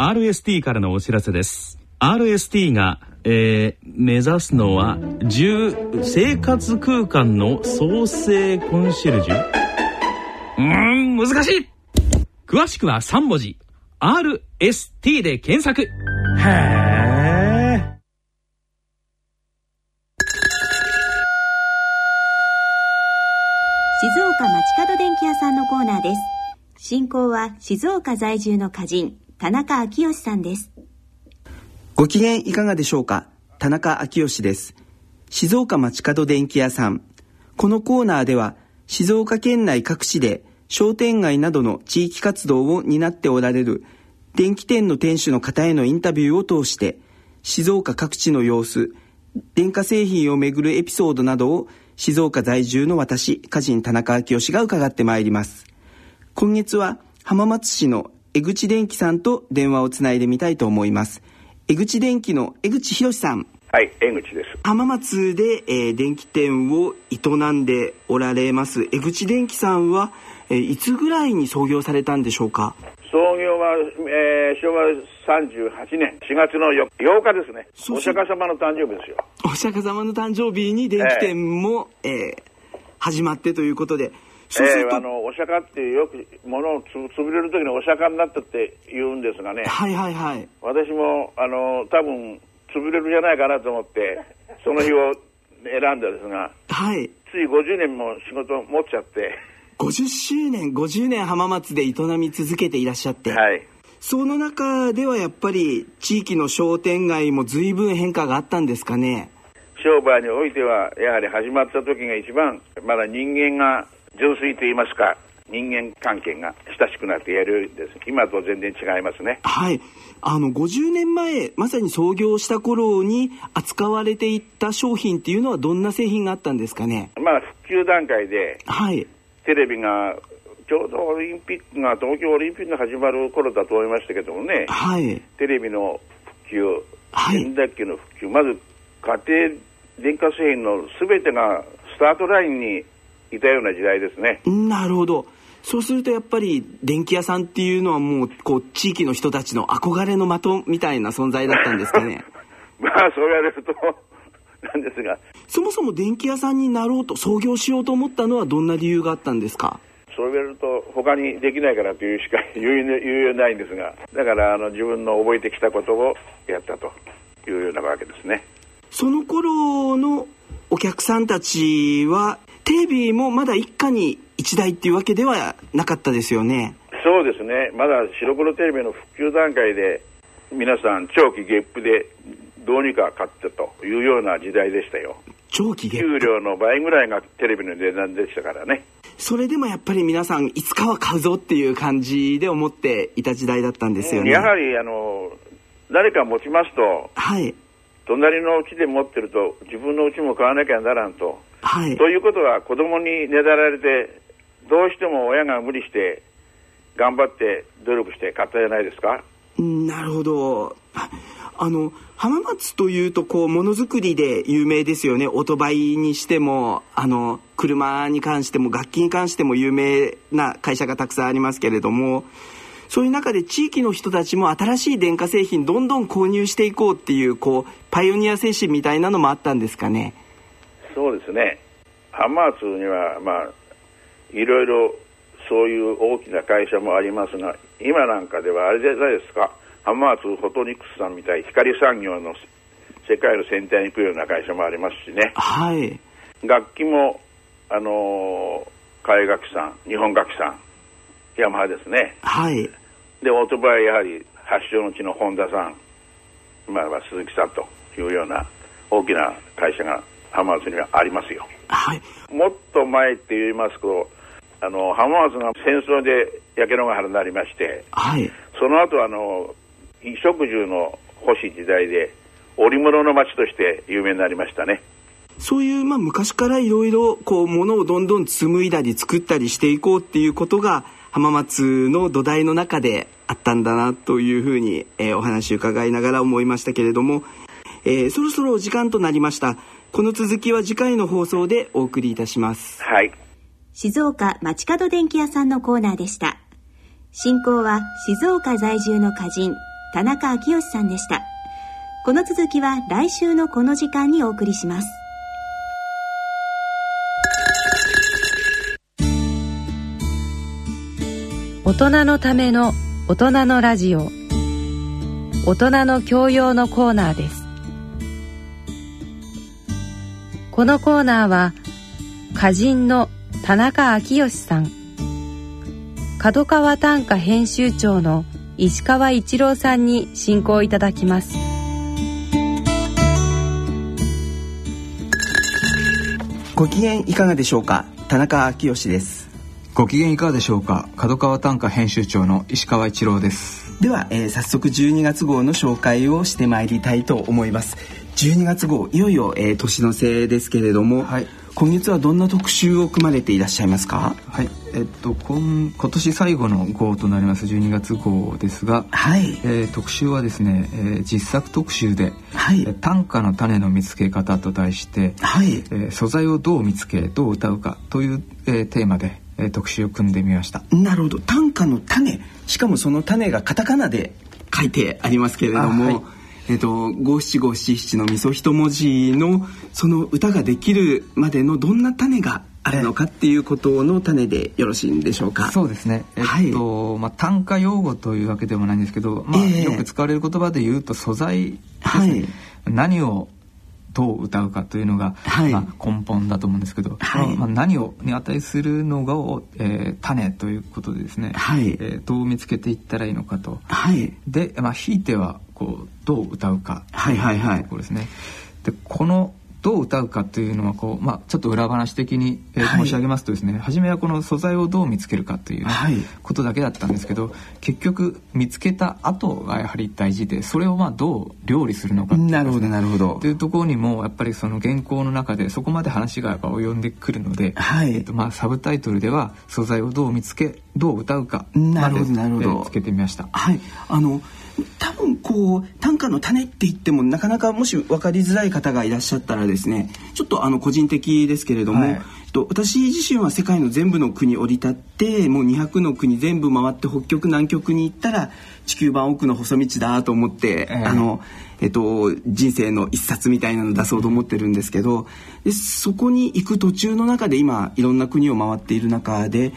RST からのお知らせです。RST が、えー、目指すのは10生活空間の創生コンシェルジュ？うーん難しい。詳しくは3文字。RST で検索。へえ静岡町角電気屋さんのコーナーです。進行は静岡在住の歌人田中昭義さんです。ご機嫌いかがでしょうか？田中昭義です。静岡町角電気屋さん。このコーナーでは静岡県内各地で商店街などの地域活動を担っておられる電気店の店主の方へのインタビューを通して静岡各地の様子電化製品をめぐるエピソードなどを静岡在住の私歌人田中昭義が伺ってまいります。今月は浜松市の江口電機さんと電話をつないでみたいと思います。江口電機の江口博さん。はい江口です。浜松で、えー、電気店を営んでおられます。江口電機さんは、えー、いつぐらいに創業されたんでしょうか？創業は、えー、昭和38年。4月の 8, 8日ですね。お釈迦様の誕生日ですよ。お釈迦様の誕生日に電気店も、えー、えー、始まってということでそうすると、えー、あのお釈迦ってよくものをつ潰れる時にお釈迦になったって言うんですがね。はいはいはい。私もあの多分潰れるじゃないかなと思って その日を選んだですが、はい、つい50年も仕事持っちゃって。50周年50年浜松で営み続けていらっしゃって、はい、その中ではやっぱり地域の商店街も随分変化があったんですかね。商売においてはやはり始まった時が一番まだ人間が純粋と言いますか人間関係が親しくなってやるんです。今と全然違いますね。はい。あの50年前まさに創業した頃に扱われていった商品っていうのはどんな製品があったんですかね？まあ復旧段階で、はい、テレビがちょうどオリンピックが東京オリンピックが始まる頃だと思いましたけどもね、はい、テレビの普及洗濯機の普及、まず家庭電化製品の全てがスタートラインにいたような時代ですね。なるほど。そうするとやっぱり電気屋さんっていうのはもうこう地域の人たちの憧れの的みたいな存在だったんですかね？まあそう言われると なんですが。そもそも電気屋さんになろうと創業しようと思ったのはどんな理由があったんですか？そう言われると他にできないからというしか言う ようないんですがだからあの自分の覚えてきたことをやったというようなわけですね。その頃のお客さんたちはテレビもまだ一家に一台っていうわけではなかったですよね。そうですね。まだ白黒テレビの普及段階で皆さん長期月賦でどうにか買ってというような時代でしたよ。長期月給料の倍ぐらいがテレビの値段でしたからね。それでもやっぱり皆さんいつかは買うぞっていう感じで思っていた時代だったんですよね。やはりあの誰か持ちますとはい。隣のうちで持ってると自分のうちも買わなきゃならんとはい、ということは子供にねだられてどうしても親が無理して頑張って努力して買ったじゃないですか？なるほど。あの浜松というとこうものづくりで有名ですよねオートバイにしてもあの車に関しても楽器に関しても有名な会社がたくさんありますけれどもそういう中で地域の人たちも新しい電化製品どんどん購入していこうっていうこうパイオニア精神みたいなのもあったんですかね？そうですね。浜松にはまあいろいろそういう大きな会社もありますが今なんかではあれじゃないですか。浜松フォトニクスさんみたい光産業の世界の先端に行くような会社もありますしね。はい。楽器もあの海楽器さん日本楽器さんヤマハですね。はい。でオートバイやはり発祥の地の本田さんまあ鈴木さんというような大きな会社が浜松にはありますよ。はい、もっと前って言いますとあの浜松が戦争で焼け野原になりまして、はい、その後あの衣食住の欲しい時代で織物の町として有名になりましたね。そういう、まあ、昔からいろいろこう物をどんどん紡いだり作ったりしていこうっていうことが浜松の土台の中であったんだなというふうに、えー、お話伺いながら思いましたけれども、えー、そろそろお時間となりました。この続きは次回の放送でお送りいたします。はい。静岡町角電気屋さんのコーナーでした。進行は静岡在住の歌人、田中昭義さんでしたこの続きは来週のこの時間にお送りします大人のための大人のラジオ大人の教養のコーナーですこのコーナーは歌人の田中昭義さん。角川短歌編集長の石川一郎さんに進行いただきます。ご機嫌いかがでしょうか？田中昭義です。ご機嫌いかがでしょうか？角川短歌編集長の石川一郎です。では、えー、早速12月号の紹介をしてまいりたいと思います12月号いよいよ、えー、年の瀬ですけれども、はい、今月はどんな特集を組まれていらっしゃいますか？はい。えっと今今年最後の号となります12月号ですが、はい。えー、特集はですね、えー、実作特集で、はい。え短歌の種の見つけ方と題して、はい。えー、素材をどう見つけどう歌うかという、えー、テーマで、えー、特集を組んでみました。なるほど。短歌の種。しかもその種がカタカナで書いてありますけれども、えっ、ー、と五七五七七のみそ一文字のその歌ができるまでのどんな種があるのかっていうことの種でよろしいんでしょうか？そうですね。えっと、はい、まあ単価用語というわけでもないんですけど、まあ、えー、よく使われる言葉で言うと素材ですね。はい、何をどう歌うかというのが、はい、まあ、根本だと思うんですけど、はい、まあ、何をに値するのがを、えー、種ということでですね、はいえー、どう見つけていったらいいのかと、はい、で、まあ、ひいてはこうどう歌うか。はい。はいはい、ところですね。でこのどう歌うかというのはこう、まあ、ちょっと裏話的に、え申し上げますとですね初めはこの素材をどう見つけるかという、ねはい、ことだけだったんですけど結局見つけた後がやはり大事でそれをまあどう料理するのか、ね、なるほどなるほど。というところにもやっぱりその原稿の中でそこまで話が及んでくるので、はい。えーとまあ、サブタイトルでは「素材をどう見つけどう歌うか」なるほどなるほど、つけてみました。はい。あの多分こう短歌の種って言ってもなかなかもし分かりづらい方がいらっしゃったらですねちょっとあの個人的ですけれども、はい、と私自身は世界の全部の国降り立ってもう200の国全部回って北極南極に行ったら地球版奥の細道だと思って、えー、あのえっと、人生の一冊みたいなの出そうと思ってるんですけどでそこに行く途中の中で今いろんな国を回っている中で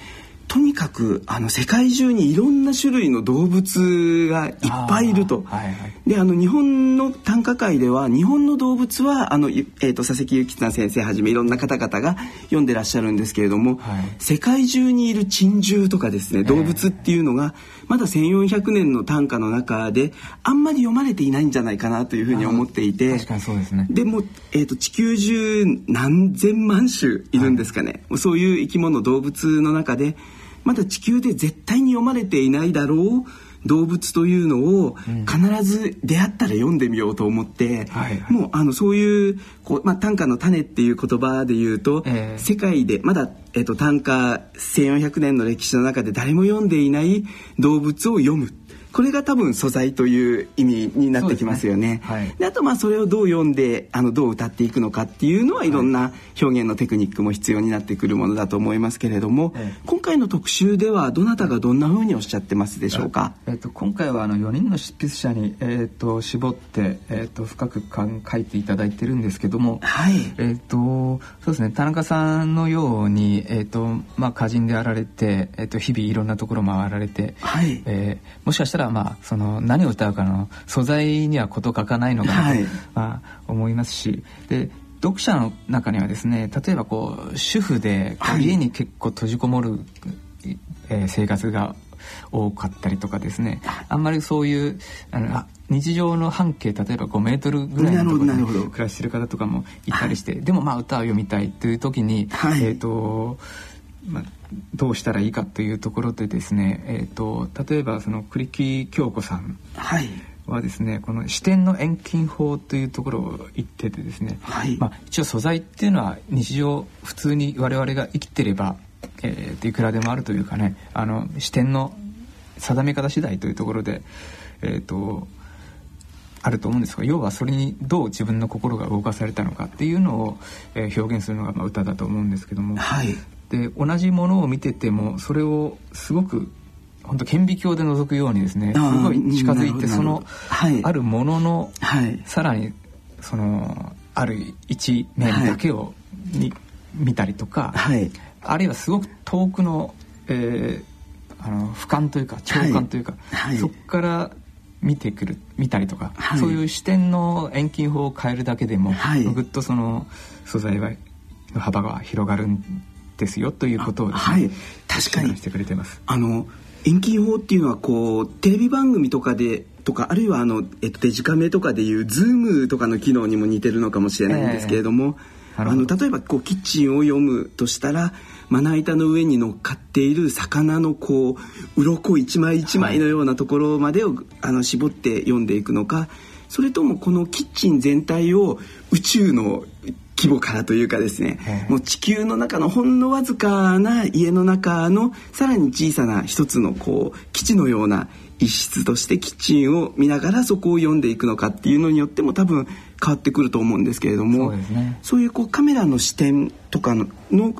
とにかくあの世界中にいろんな種類の動物がいっぱいいると。はいはい、であの日本の短歌界では日本の動物はあの、えーと、佐々木幸綱先生はじめいろんな方々が読んでらっしゃるんですけれども、はい、世界中にいる珍獣とかですね動物っていうのがまだ1,400年の短歌の中であんまり読まれていないんじゃないかなというふうに思っていて。確かにそうですね。でも、えーと、地球中何千万種いるんですかね、はい、そういう生き物動物の中でまだ地球で絶対に読まれていないだろう動物というのを必ず出会ったら読んでみようと思って、うんもうあのそういうこう、まあ、短歌の種っていう言葉で言うと、えー、世界でまだ、えーと、短歌1400年の歴史の中で誰も読んでいない動物を読むこれが多分素材という意味になってきますよね。で、ね。はい、あとまあそれをどう読んであのどう歌っていくのかっていうのはい。ろんな表現のテクニックも必要になってくるものだと思いますけれども、はい、今回の特集ではどなたがどんなふうにおっしゃってますでしょうか？えっ、と今回はあの4人の執筆者にえっ、ー、と絞ってえっ、ー、と深く書いていただいてるんですけども、はい、えっ、とそうですね。田中さんのようにえっ、とまあ歌人であられてえっ、と日々いろんなところ回られて、はい。えー、もしかしたらまあその何を歌うかの素材には事欠かないのかなと、あ、思いますし。で読者の中にはですね例えばこう主婦で家に結構閉じこもる、はい、えー、生活が多かったりとかですね。あんまりそういうあの日常の半径例えば5メートルぐらいのところに暮らしてる方とかもいたりして、はい、でもまあ歌を読みたいという時に、はい、えっ、ー、とまあ、どうしたらいいかというところでですね、えーと、例えばその栗木京子さんはですね、はい、この視点の遠近法というところを言っててですね、はい、まあ、一応素材っていうのは日常普通に我々が生きてれば、えー、いくらでもあるというかねあの視点の定め方次第というところで、えーとあると思うんですが要はそれにどう自分の心が動かされたのかっていうのを、えー、表現するのがまあ歌だと思うんですけども、はい、で同じものを見ててもそれをすごく本当顕微鏡で覗くようにですねすごい近づいてその、はい、あるものの、はい、さらにそのある一面だけを、に見たりとか、はい、あるいはすごく遠くの,、えー、あの俯瞰というか長官というか、はい、そこから見てくる見たりとか、はい、そういう視点の遠近法を変えるだけでも、はい、ぐっとその素材はの幅が広がるんですよということをですね、はい、確かに。してくれてます。あの遠近法っていうのはこうテレビ番組とかでとかあるいはあの、えっと、デジカメとかでいうズームとかの機能にも似てるのかもしれないんですけれども、えー、あの例えばこうキッチンを読むとしたらまな板の上に乗っかっている魚のこう鱗一枚一枚のようなところまでを、はい、あの絞って読んでいくのかそれともこのキッチン全体を宇宙の規模からというかですね、もう地球の中のほんのわずかな家の中のさらに小さな一つのこう基地のような一室としてキッチンを見ながらそこを読んでいくのかっていうのによっても多分変わってくると思うんですけれどもそう、ね,、いうこうカメラの視点とかのの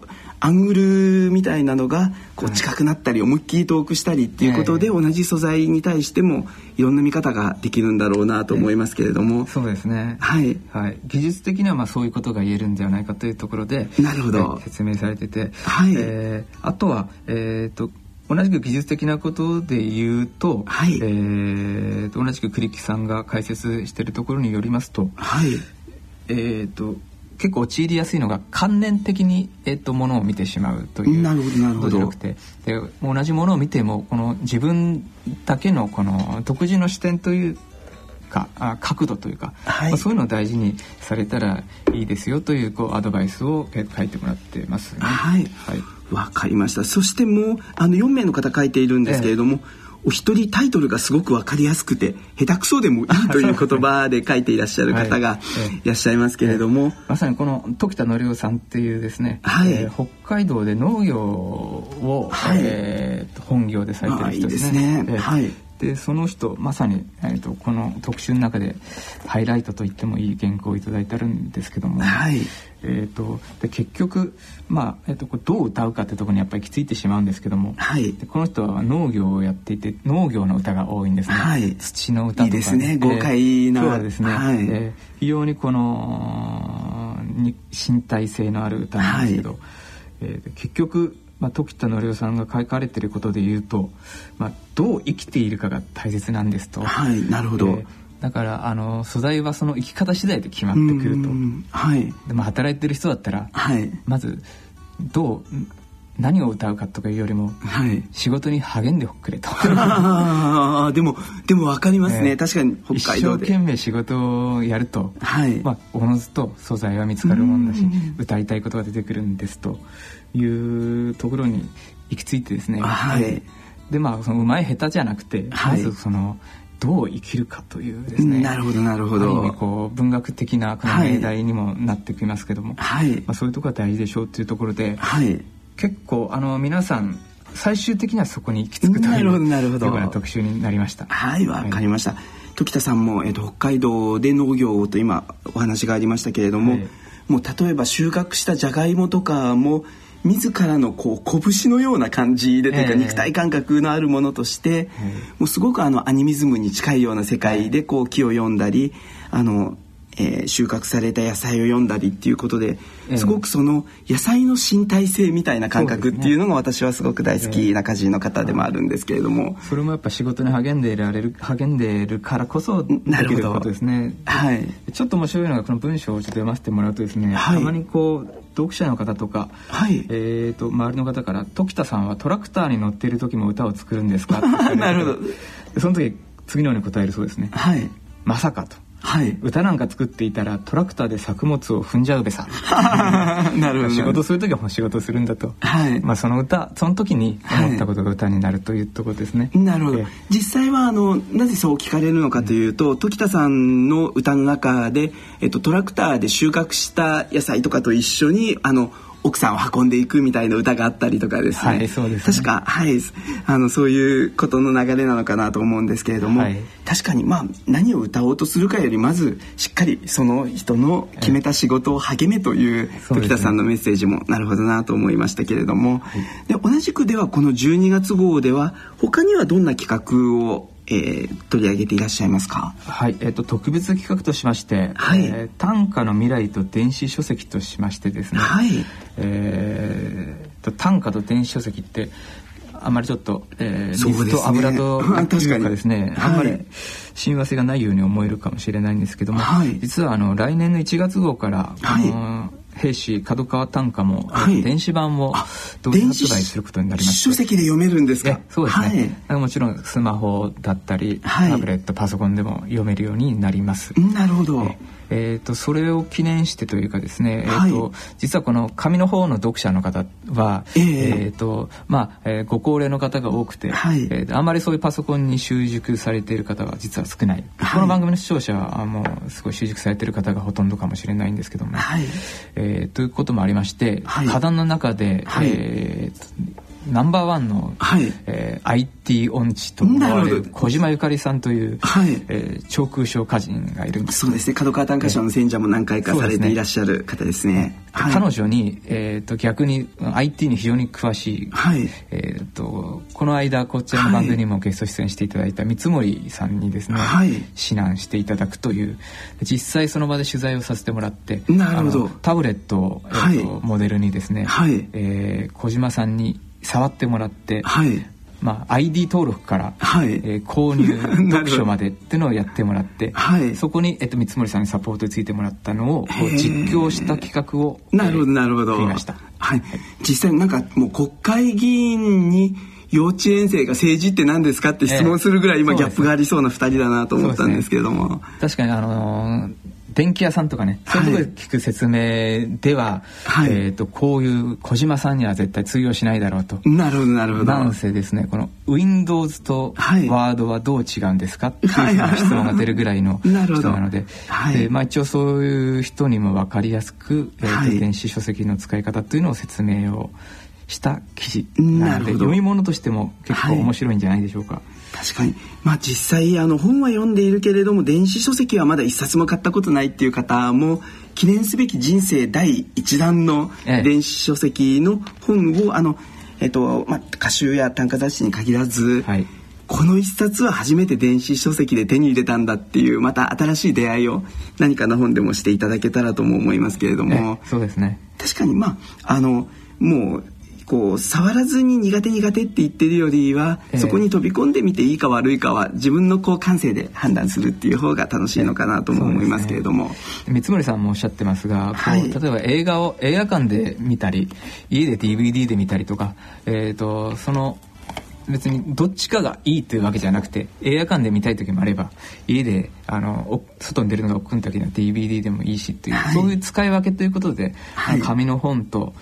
アングルみたいなのがこう近くなったり思いっきり遠くしたりっていうことで同じ素材に対してもいろんな見方ができるんだろうなと思いますけれども、そうですね。はい、はい、技術的にはまあそういうことが言えるんではないかというところでなるほど、説明されてて、はい。えー、あとは、えーと、同じく技術的なことで言うと,、はい。えー、と同じく栗木さんが解説しているところによりますと,、はい。えーと結構陥りやすいのが観念的に、えっと、ものを見てしまうということじゃなくて。で同じものを見てもこの自分だけのこの独自の視点というかあ角度というか、はい、まあ、そういうのを大事にされたらいいですよというこうアドバイスを書いてもらってますね。はい、はい、わかりました。そしてもうあの4名の方書いているんですけれども、ええお一人タイトルがすごく分かりやすくて下手くそでもいいという言葉で書いていらっしゃる方がい。らっしゃいますけれども、はい、まさにこの時田則夫さんっていうですね、はい。えー、北海道で農業を、はい。えー、本業でされてる人ですね。いいですね。はいでその人まさに、えーと、この特集の中でハイライトと言ってもいい原稿を頂いてあるんですけども、はい、えーと、で結局、まあえーと、これどう歌うかってところにやっぱり行き着いてしまうんですけども、はい、でこの人は農業をやっていて農業の歌が多いんですね、はい、土の歌とか、ね、いいですね。豪快な、えー、ですね、はい、えー、非常にこのに身体性のある歌なんですけど、はい、えー、結局まあ、時田則夫さんが書かれてることで言うと、まあ、どう生きているかが大切なんですと。はい、なるほど。えー、だからあの素材はその生き方次第で決まってくると。はい。でも働いてる人だったら、はい、まずどう何を歌うかとかいうよりも、はい、仕事に励んでくれと。あ でもでも分かりますね、えー、確かに北海道で。一生懸命仕事をやると、はい。まあ、おのずと素材は見つかるもんだし歌いたいことが出てくるんですというところに行き着いてですね、はい、でまあそのうまい下手じゃなくて、はい、まずそのどう生きるかというですね。なるほどなるほど。こう文学的なこの命題にもなってきますけども、はい。まあ、そういうところが大事でしょうっていうところで、はい、結構あの皆さん最終的にはそこに行き着くというなるほどような特集になりました。はいわかりました、はい、時田さんも、えーと、北海道で農業と今お話がありましたけれども、はい、もう例えば収穫したじゃがいもとかも自らのこう拳のような感じでというか肉体感覚のあるものとして、もうすごくあのアニミズムに近いような世界でこう木を読んだりあのえー、収穫された野菜を読んだりっていうことですごくその野菜の身体性みたいな感覚っていうのが私はすごく大好きな歌人の方でもあるんですけれども、それもやっぱ仕事に励んでいられる励んでいるからこそできることですねはい。ちょっと面白いのがこの文章をちょっと読ませてもらうとですね、はい、たまにこう読者の方とか、はい、えーと、周りの方から「時田さんはトラクターに乗っている時も歌を作るんですか?」って なるほど。その時次のように答えるそうですね。はい、まさかとはい、歌なんか作っていたらトラクターで作物を踏んじゃうべさ。なるほど。仕事する時は仕事するんだと、はい。まあ、その歌その時に思ったことが歌になるというところですね、はい、なるほど。実際はあのなぜそう聞かれるのかというと、うん、時田さんの歌の中で、えっと、トラクターで収穫した野菜とかと一緒にあの奥さんを運んでいくみたいな歌があったりとかですね、はいそうですね。確かはい。あのそういうことの流れなのかなと思うんですけれども、はい。確かにまあ何を歌おうとするかよりまずしっかりその人の決めた仕事を励めという時田さんのメッセージもなるほどなと思いましたけれども、で同じくではこの12月号では他にはどんな企画を、えー取り上げていらっしゃいますか？はい、えっと特別企画としまして、はい。えー短歌の未来と電子書籍としましてですね、はい。えーと短歌と電子書籍ってあまりちょっと、えー水と油と 確かですねあんまりはい。親和性がないように思えるかもしれないんですけども、はい。実はあの来年の1月号から、はい兵士角川短歌も、はい。電子版を同時発売することになりまして書籍で読めるんですか？えそうですね、はい。もちろんスマホだったり、はい。タブレットパソコンでも読めるようになります、なるほどえー、とそれを記念してというかですね、はい。えー、と実はこの紙の方の読者の方は、ええ。えーとまあえーご高齢の方が多くて、はい。えーとあんまりそういうパソコンに習熟されている方は実は少ない、はい。この番組の視聴者はもうすごい習熟されている方がほとんどかもしれないんですけども、はいえーということもありまして、はい花壇の中で、はいえーとナンバーワンの、はい。えー IT 音痴と思われる小島ゆかりさんという、はい。えー長空小歌人がいるんです。そうですね。角川短歌賞の選者も何回かされていらっしゃる方ですね。はい。彼女に、えー、と逆に IT に非常に詳しい、はい。えー、とこの間こちらの番組にもゲスト出演していただいた三森さんにですね、はい。指南していただくという実際その場で取材をさせてもらってなるほど。タブレットを、えーとはい。モデルにですね、はい。えー小島さんに触ってもらって、はい。まあ、ID 登録から、はい。えー購入 読書までっていうのをやってもらって、はい。そこに、えっと、三森さんにサポートについてもらったのを実況した企画をなるほどえーなるほど。組みました。はい。実際なんかもう国会議員に幼稚園生が政治って何ですかって質問するぐらい今ええ。ギャップがありそうな二人だなと思ったんですけれども、確かにあのー電気屋さんとかねそういうところで聞く説明では、はい。えー、とこういう小島さんには絶対通用しないだろうと。なるほどなるほど。なんせですねこの Windows とはい。ワードはどう違うんですかっていう質問が出るぐらいの なるほど。人なので。はい。で、まあ、一応そういう人にも分かりやすく、えーとはい。電子書籍の使い方というのを説明をした記事なので読み物としても結構面白いんじゃないでしょうか。確かに。まあ実際あの本は読んでいるけれども電子書籍はまだ一冊も買ったことないっていう方も記念すべき人生第一弾のええ。電子書籍の本をあのえっとまあ歌集や短歌雑誌に限らず、はい。この一冊は初めて電子書籍で手に入れたんだっていうまた新しい出会いを何かの本でもしていただけたらとも思いますけれども。えそうですね。確かにまああのもうこう触らずに苦手苦手って言ってるよりは、ええ。そこに飛び込んでみていいか悪いかは自分のこう感性で判断するっていう方が楽しいのかなとも思いますけれども、三森さんもおっしゃってますが、はい。例えば映画を映画館で見たり家で DVD で見たりとか、えー、とその別にどっちかがいいというわけじゃなくて映画館で見たい時もあれば家であのお外に出るのが億劫の時には DVD でもいいしっていう、はい。そういう使い分けということで、はい。紙の本と,、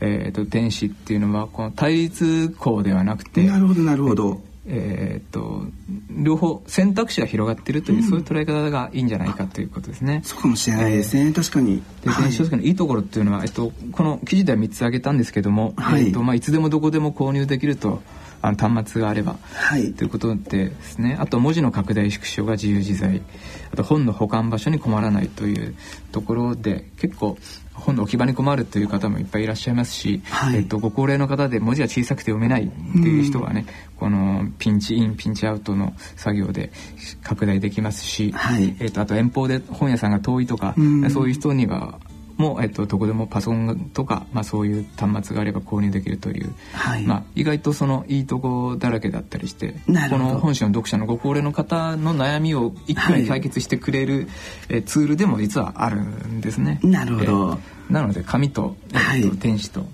えー、と電子っていうのはこの対立項ではなくてなるほどなるほど。えーっと両方選択肢が広がってるという、そういう捉え方がいいんじゃないかということですね。そうかもしれないですね、確かに。ではい電子書籍のいいところっていうのは、えっと、この記事では3つ挙げたんですけども、はいいえっとまあ、いつでもどこでも購入できるとあの端末があれば、はい。ということでですね。あと文字の拡大縮小が自由自在。あと本の保管場所に困らないというところで結構本の置き場に困るという方もいっぱいいらっしゃいますし、はい。えっと、ご高齢の方で文字が小さくて読めないっていう人はね、このピンチインピンチアウトの作業で拡大できますし、はい。えっと、あと遠方で本屋さんが遠いとか、うん。そういう人にはもう、えっと、どこでもパソコンとか、まあ、そういう端末があれば購入できるという、はい。まあ、意外とそのいいとこだらけだったりしてこの本誌の読者のご高齢の方の悩みを一挙に解決してくれる、えーツールでも実はあるんですね。なるほど。えーなので紙と,、えーとはい。電子と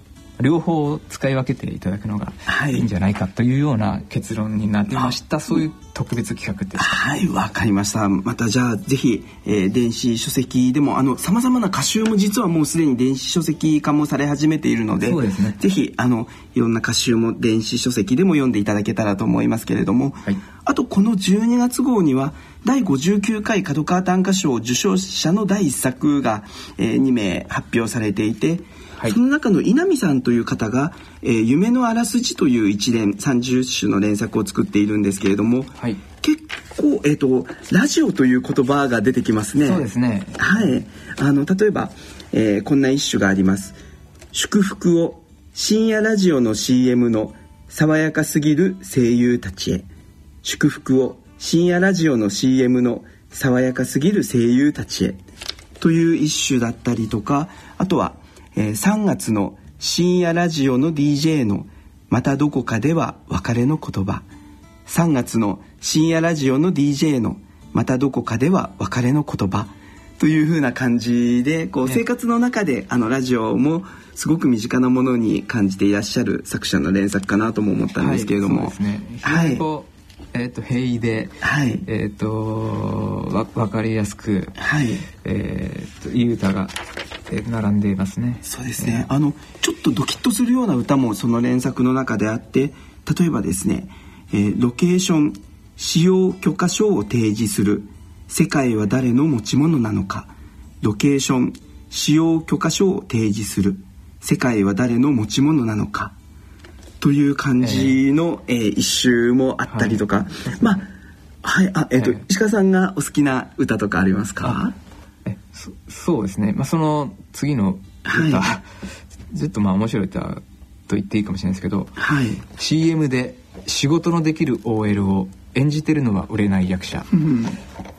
両方使い分けていただくのがはいいいんじゃないかというような結論になってました、そういう特別企画です。はい、わかりました。またじゃあぜひ、えー電子書籍でもあの様々な歌集も実はもうすでに電子書籍化もされ始めているので、そうですねぜひあのいろんな歌集も電子書籍でも読んでいただけたらと思いますけれども、はいあとこの12月号には第59回角川短歌賞受賞者の第一作が、え2名発表されていてはい、その中の稲見さんという方が「えー、夢のあらすじ」という一連30種の連作を作っているんですけれども、はい、結構、えーと、ラジオという言葉が出てきますね。そうですね。はい。あの例えば、えー、こんな一首があります。祝福を深夜ラジオの CM の爽やかすぎる声優たちへ。祝福を深夜ラジオの CM の爽やかすぎる声優たちへ。という一首だったりとかあとは、えー、3月の深夜ラジオの DJ のまたどこかでは別れの言葉。3月の深夜ラジオの DJ のまたどこかでは別れの言葉。というふうな感じでこう生活の中であのラジオもすごく身近なものに感じていらっしゃる作者の連作かなとも思ったんですけれども。はい、ね、えーと、平易で、はい、えーと、わ分かりやすく、はい。えーと、いい歌が、えー、並んでいますね。そうですね、えー、あのちょっとドキッとするような歌もその連作の中であって例えばですね、えー、ロケーション使用許可証を提示する世界は誰の持ち物なのか。ロケーション使用許可証を提示する世界は誰の持ち物なのかという感じの、えー、えー、一周もあったりとか、はい、まあはいあえっ、ー、と、はい、石川さんがお好きな歌とかありますか？えそそうですね。まあその次の歌、はい、ちょっとまあ面白い歌と言っていいかもしれないですけど、はい、CM で仕事のできる OL を演じてるのは売れない役者、うん、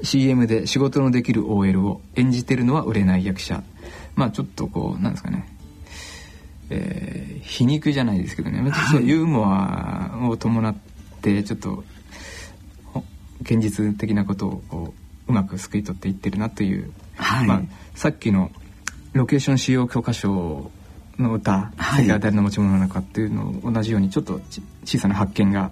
CM で仕事のできる OL を演じてるのは売れない役者。まあちょっとこうなんですかねえー、皮肉じゃないですけどね、はい、ユーモアを伴ってちょっと現実的なことをこううまくすくい取っていってるなという、はい、まあ、さっきのロケーション使用教科書の歌「世界は誰の持ち物なのか」っていうのを同じようにちょっと小さな発見が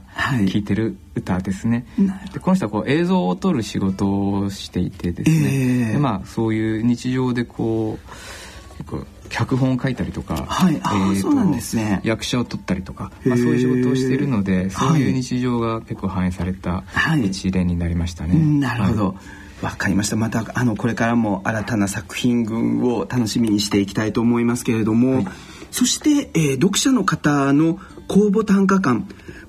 効い。てる歌ですね。はい、でこの人はこう映像を撮る仕事をしていてですね、えー、でまあそういう日常でこう結構脚本を書いたりとか、はい、えー、そうなんですね。役者を取ったりとか、まあ、そういう仕事をしているのでそういう日常が結構反映された一例になりましたね。なるほど、わかりました。またあのこれからも新たな作品群を楽しみにしていきたいと思いますけれども、はい、そして、えー、読者の方の公募単価館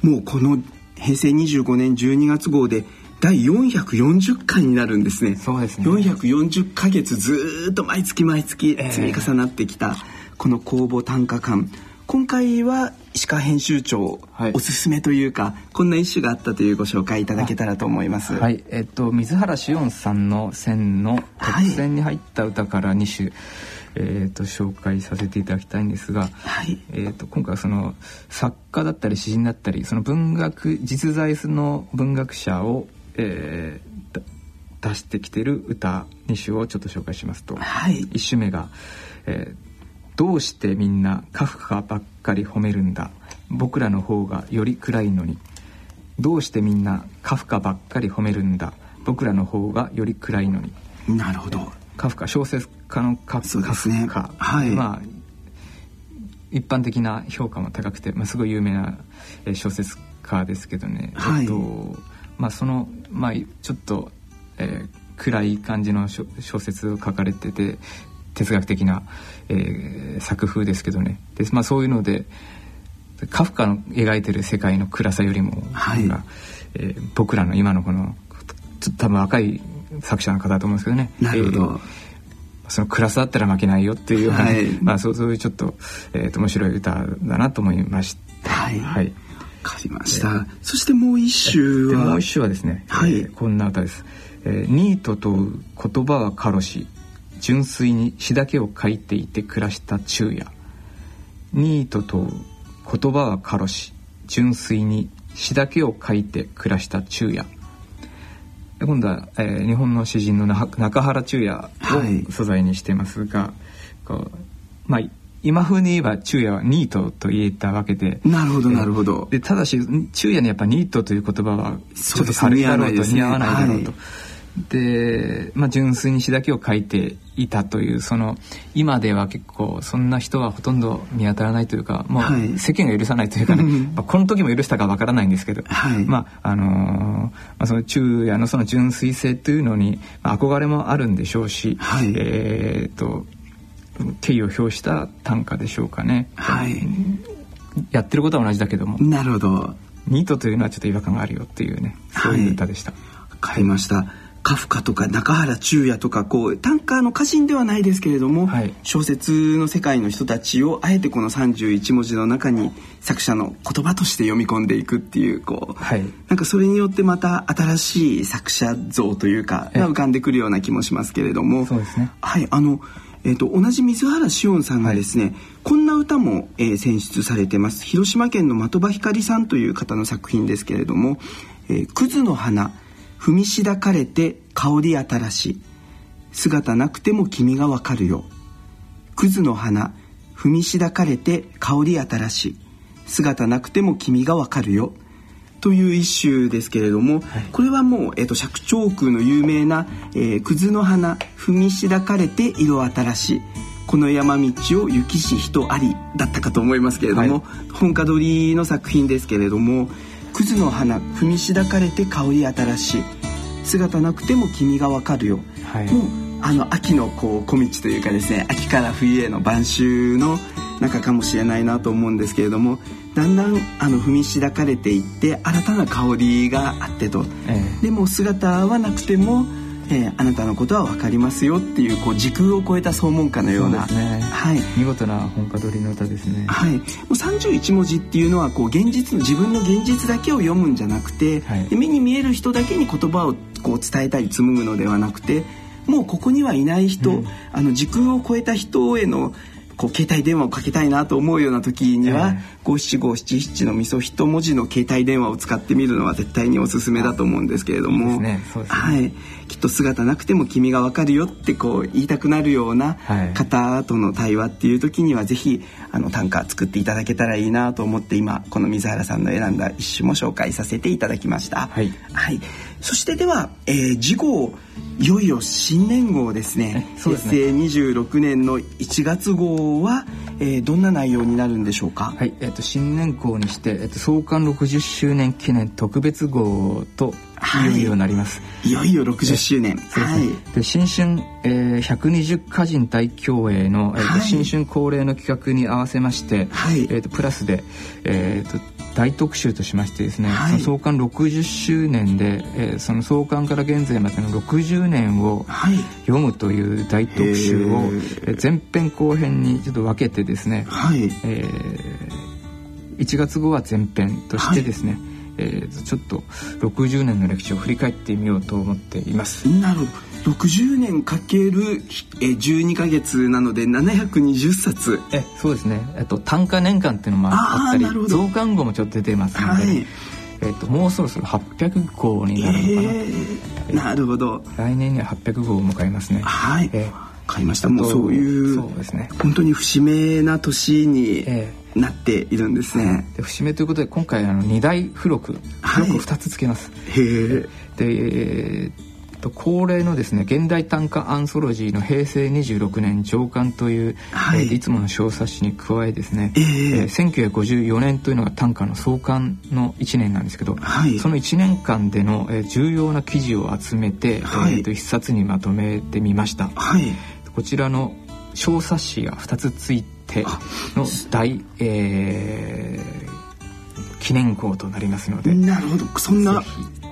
もうこの平成25年12月号で第440回になるんですね。そうですね。440ヶ月ずっと毎月毎月積み重なってきた、この公募単価館。今回は石川編集長、はい、おすすめというかこんな一種があったというご紹介いただけたらと思います。はい、えっと水原紫音さんの選の特選に入った歌から2種、はい、えーと、紹介させていただきたいんですが、はい、えーと、今回はその作家だったり詩人だったりその文学実在の文学者をえー、出してきてる歌2首をちょっと紹介しますと、はい、1首目が、えー「どうしてみんなカフカばっかり褒めるんだ。僕らの方がより暗いのに」「どうしてみんなカフカばっかり褒めるんだ。僕らの方がより暗いのに」なるほど。カフカ小説家のカフカ、ね、はい、まあ一般的な評価も高くて、まあ、すごい有名な小説家ですけどね、はい、えっとまあ、その、まあ、ちょっと、えー、暗い感じの小説を書かれてて哲学的な、えー、作風ですけどね。で、まあ、そういうのでカフカの描いてる世界の暗さよりも、はい。えー、僕らの今のこのちょっと多分若い作者の方だと思うんですけどね。なるほど、えーその暗さだったら負けないよっていう、はい、まあそういうちょっと,、えーと、面白い歌だなと思いました。はい、はいかりました。そしてもう一首は。もう一首はですね、はい、えー、こんな歌です。えー、ニートと言葉はカロシ、純粋に詩だけを書いていて暮らした昼夜。ニートと言葉はカロシ、純粋に詩だけを書いて暮らした昼夜。今度は、えー、日本の詩人の中原中也を素材にしてますが、はい、こうまあ今風に言えば昼夜はニートと言えたわけで。なるほどなるほど。でただし昼夜にやっぱニートという言葉はちょっと軽いだろうと似合わないだろうと。で、まあ、純粋に詩だけを書いていたというその今では結構そんな人はほとんど見当たらないというかもう世間が許さないというかね、はい、まあ、この時も許したかわからないんですけど、はい、まああのー、まあ、その昼夜のその純粋性というのに憧れもあるんでしょうし、はい、えー、っと敬意を表した短歌でしょうかね。はい。やってることは同じだけども。なるほど。ニートというのはちょっと違和感があるよっていうね、そういう歌でした。わ、はい、かりました。カフカとか中原中也とかこう短歌の歌人ではないですけれども、はい、小説の世界の人たちをあえてこの31文字の中に作者の言葉として読み込んでいくっていうこう、はい、なんかそれによってまた新しい作者像というかが浮かんでくるような気もしますけれどもそうですねはいあのえーと、同じ水原紫音さんがですね、はい、こんな歌も、えー、選出されてます。広島県の的場ひかりさんという方の作品ですけれども「えー、クズの花」踏みしだかれて香り新し姿なくても君がわかるよ。クズの花踏みしだかれて香り新し姿なくても君がわかるよという一首ですけれども、はい、これはもう、えーと、尺長空の有名な「えー、クズの花踏みしだかれて色新しこの山道を行きし人あり」だったかと思いますけれども、はい、本家取りの作品ですけれどもクズの花踏みしだかれて香り新しい姿なくても君がわかるよ、はい、もうあの秋のこう小道というかですね秋から冬への晩秋の中かもしれないなと思うんですけれどもだんだんあの踏みしだかれていって新たな香りがあってと、ええ、でも姿はなくてもえー、あなたのことは分かりますよっていうこう時空を超えた総門歌のような、ね、はい、見事な本歌取りの歌ですね。はい、もう31文字っていうのはこう現実自分の現実だけを読むんじゃなくて、はい、目に見える人だけに言葉をこう伝えたり紡ぐのではなくてもうここにはいない人、うん、あの時空を超えた人へのこう携帯電話をかけたいなと思うような時には五七五七七のみそ一文字の携帯電話を使ってみるのは絶対におすすめだと思うんですけれども、ねね、はい、きっと姿なくても君がわかるよってこう言いたくなるような方との対話っていう時にはぜひあの短歌作っていただけたらいいなと思って今この水原さんの選んだ一首も紹介させていただきました。はい、はい、そしてでは、えー、次号いよいよ新年号ですね。そうですね。平成26年の1月号は、えー、どんな内容になるんでしょうか？はい、えっ、ー、と新年号にして、えっ、ー、と創刊60周年記念特別号とい。よいよなります。いよいよ60周年。はい。で新春、えー、120歌人大競泳の、えーと、はい、新春恒例の企画に合わせまして、はい、えっ、ー、とプラスで、えっ、ー、と大特集としましてですね、はい、創刊60周年で、えー、その創刊から現在までの60年を読むという大特集を、はい、前編後編にちょっと分けてですね、はい。えー、1月号は前編としてですね、はいえー、ちょっと60年の歴史を振り返ってみようと思っています。なるほど。60年かける12か月なので720冊。えそうですね。えっと単価年間っていうのもあったり増刊号もちょっと出てますので、はい、えっと、もうそろそろ800号になるのかな、えー、なるほど。来年には800号を迎えますね。はい、えー買いました。もうそういうそうですね。本当に節目な年になっているんですね、で節目ということで今回あの2大付録付録2つつけます、へえ。でと恒例のですね現代短歌アンソロジーの平成26年上巻という、はい。えー、いつもの小冊子に加えですね、えー、えー、1954年というのが短歌の創刊の1年なんですけど、はい、その1年間での、えー、重要な記事を集めて、はい、えー、と一冊にまとめてみました。はい、こちらの小冊子が2つついての大、えー、記念校となりますので。なるほど。そんな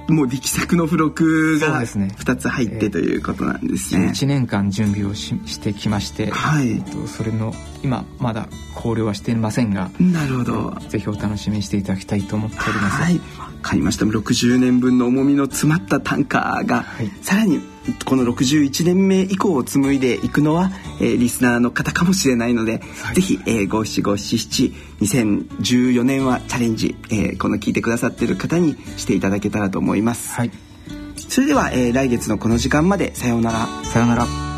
もう力作の付録が2つ入ってということなんですね。1年間準備をししてきまして、はい、それの今まだ考慮はしていませんがなるほど。ぜひお楽しみにしていただきたいと思っております。はい、買いました。60年分の重みの詰まった短歌が、はい、さらにこの61年目以降を紡いでいくのは、えー、リスナーの方かもしれないので、はい、ぜひ、えー、五七五七七2014年はチャレンジ、えー、この聞いてくださってる方にしていただけたらと思います。はい、それでは、えー、来月のこの時間までさようなら。さようなら。